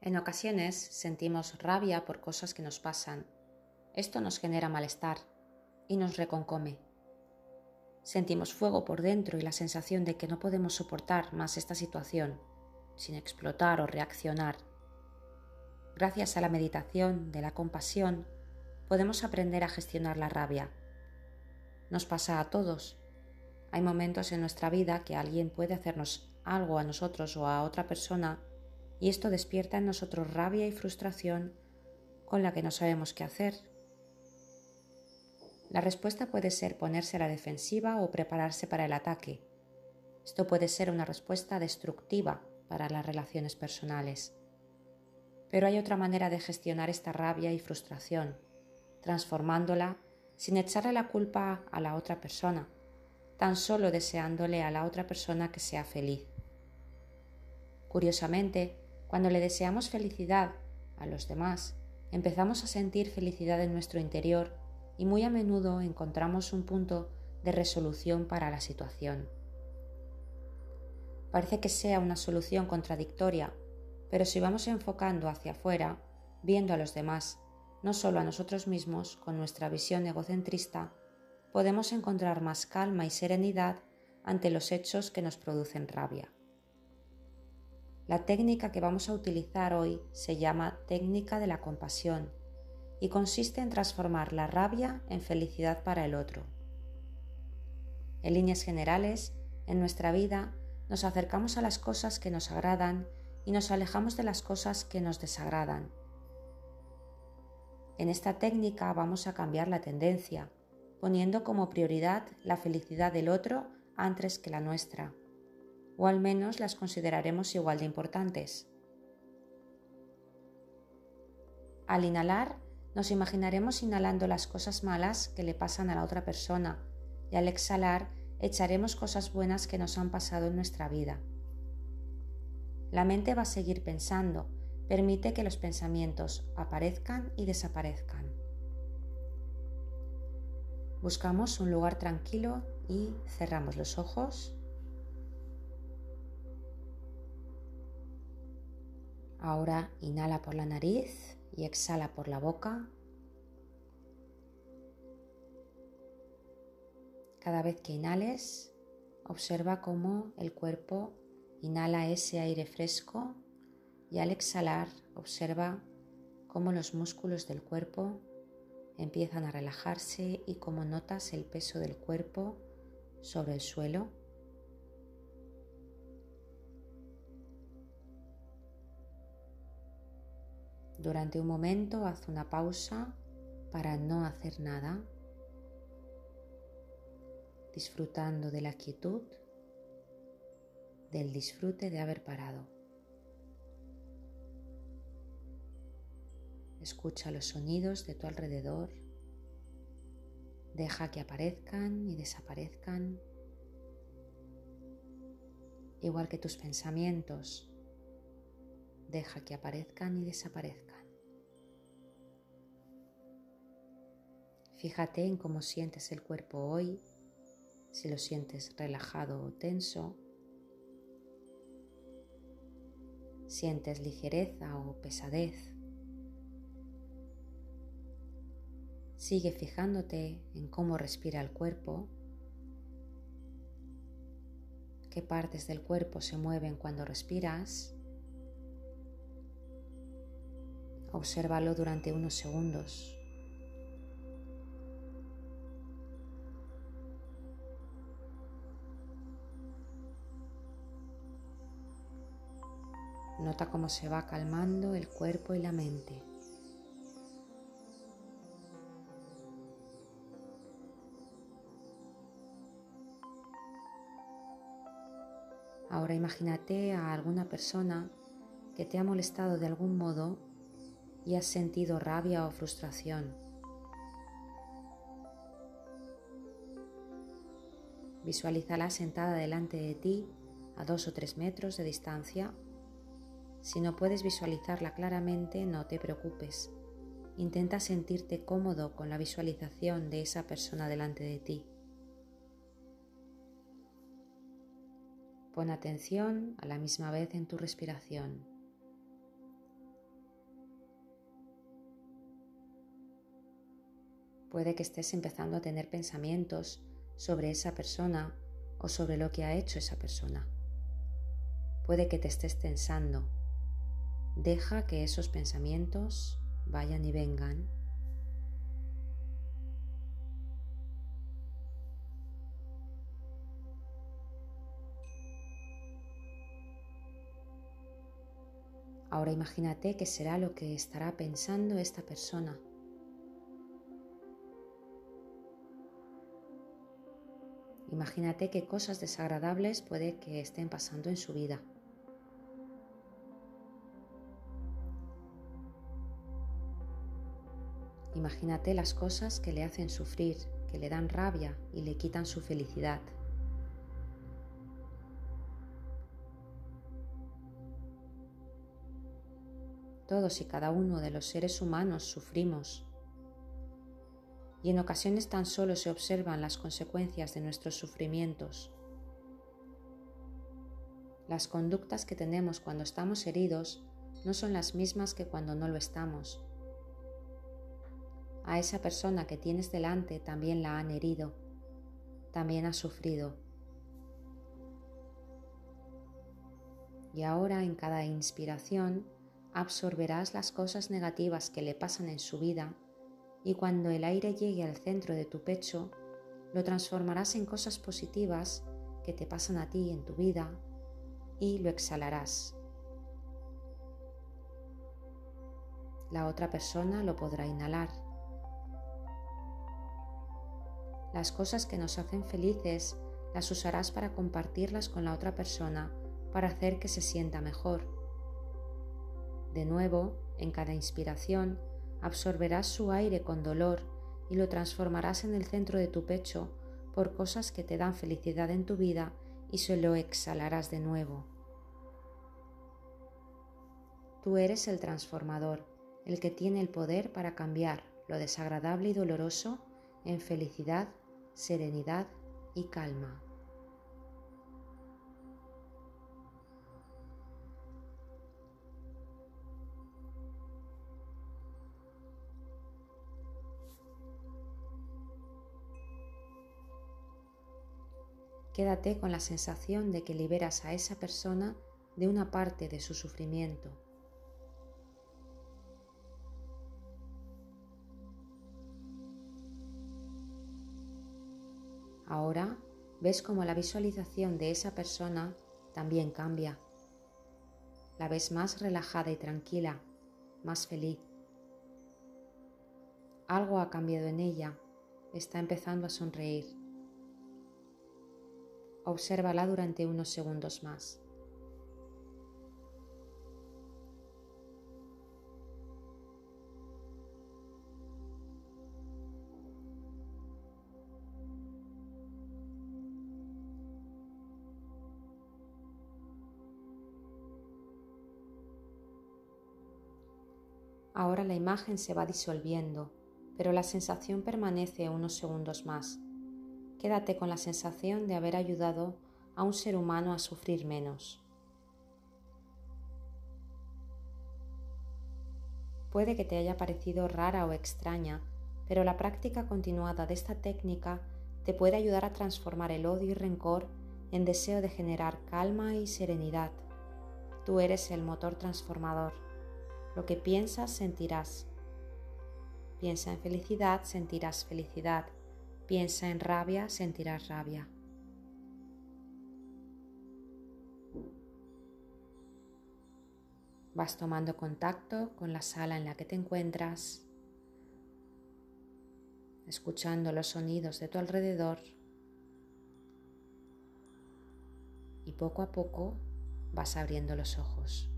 En ocasiones sentimos rabia por cosas que nos pasan. Esto nos genera malestar y nos reconcome. Sentimos fuego por dentro y la sensación de que no podemos soportar más esta situación sin explotar o reaccionar. Gracias a la meditación de la compasión podemos aprender a gestionar la rabia. Nos pasa a todos. Hay momentos en nuestra vida que alguien puede hacernos algo a nosotros o a otra persona y esto despierta en nosotros rabia y frustración con la que no sabemos qué hacer. La respuesta puede ser ponerse a la defensiva o prepararse para el ataque. Esto puede ser una respuesta destructiva para las relaciones personales. Pero hay otra manera de gestionar esta rabia y frustración, transformándola sin echarle la culpa a la otra persona, tan solo deseándole a la otra persona que sea feliz. Curiosamente, cuando le deseamos felicidad a los demás, empezamos a sentir felicidad en nuestro interior y muy a menudo encontramos un punto de resolución para la situación. Parece que sea una solución contradictoria, pero si vamos enfocando hacia afuera, viendo a los demás, no solo a nosotros mismos, con nuestra visión egocentrista, podemos encontrar más calma y serenidad ante los hechos que nos producen rabia. La técnica que vamos a utilizar hoy se llama técnica de la compasión y consiste en transformar la rabia en felicidad para el otro. En líneas generales, en nuestra vida nos acercamos a las cosas que nos agradan y nos alejamos de las cosas que nos desagradan. En esta técnica vamos a cambiar la tendencia, poniendo como prioridad la felicidad del otro antes que la nuestra o al menos las consideraremos igual de importantes. Al inhalar, nos imaginaremos inhalando las cosas malas que le pasan a la otra persona y al exhalar echaremos cosas buenas que nos han pasado en nuestra vida. La mente va a seguir pensando, permite que los pensamientos aparezcan y desaparezcan. Buscamos un lugar tranquilo y cerramos los ojos. Ahora inhala por la nariz y exhala por la boca. Cada vez que inhales, observa cómo el cuerpo inhala ese aire fresco y al exhalar observa cómo los músculos del cuerpo empiezan a relajarse y cómo notas el peso del cuerpo sobre el suelo. Durante un momento haz una pausa para no hacer nada, disfrutando de la quietud, del disfrute de haber parado. Escucha los sonidos de tu alrededor, deja que aparezcan y desaparezcan, igual que tus pensamientos deja que aparezcan y desaparezcan. Fíjate en cómo sientes el cuerpo hoy, si lo sientes relajado o tenso, sientes ligereza o pesadez. Sigue fijándote en cómo respira el cuerpo, qué partes del cuerpo se mueven cuando respiras Obsérvalo durante unos segundos. Nota cómo se va calmando el cuerpo y la mente. Ahora imagínate a alguna persona que te ha molestado de algún modo y has sentido rabia o frustración. Visualízala sentada delante de ti a dos o tres metros de distancia. Si no puedes visualizarla claramente, no te preocupes. Intenta sentirte cómodo con la visualización de esa persona delante de ti. Pon atención a la misma vez en tu respiración. Puede que estés empezando a tener pensamientos sobre esa persona o sobre lo que ha hecho esa persona. Puede que te estés tensando Deja que esos pensamientos vayan y vengan. Ahora imagínate qué será lo que estará pensando esta persona. Imagínate qué cosas desagradables puede que estén pasando en su vida. Imagínate las cosas que le hacen sufrir, que le dan rabia y le quitan su felicidad. Todos y cada uno de los seres humanos sufrimos y en ocasiones tan solo se observan las consecuencias de nuestros sufrimientos. Las conductas que tenemos cuando estamos heridos no son las mismas que cuando no lo estamos. A esa persona que tienes delante también la han herido, también ha sufrido. Y ahora en cada inspiración absorberás las cosas negativas que le pasan en su vida y cuando el aire llegue al centro de tu pecho, lo transformarás en cosas positivas que te pasan a ti en tu vida y lo exhalarás. La otra persona lo podrá inhalar. Las cosas que nos hacen felices las usarás para compartirlas con la otra persona para hacer que se sienta mejor. De nuevo, en cada inspiración, absorberás su aire con dolor y lo transformarás en el centro de tu pecho por cosas que te dan felicidad en tu vida y se lo exhalarás de nuevo. Tú eres el transformador, el que tiene el poder para cambiar lo desagradable y doloroso en felicidad, serenidad y calma. Quédate con la sensación de que liberas a esa persona de una parte de su sufrimiento. Ahora ves como la visualización de esa persona también cambia. La ves más relajada y tranquila, más feliz. Algo ha cambiado en ella, está empezando a sonreír. Obsérvala durante unos segundos más. Ahora la imagen se va disolviendo, pero la sensación permanece unos segundos más. Quédate con la sensación de haber ayudado a un ser humano a sufrir menos. Puede que te haya parecido rara o extraña, pero la práctica continuada de esta técnica te puede ayudar a transformar el odio y rencor en deseo de generar calma y serenidad. Tú eres el motor transformador. Lo que piensas, sentirás. Piensa en felicidad, sentirás felicidad. Piensa en rabia, sentirás rabia. Vas tomando contacto con la sala en la que te encuentras, escuchando los sonidos de tu alrededor y poco a poco vas abriendo los ojos.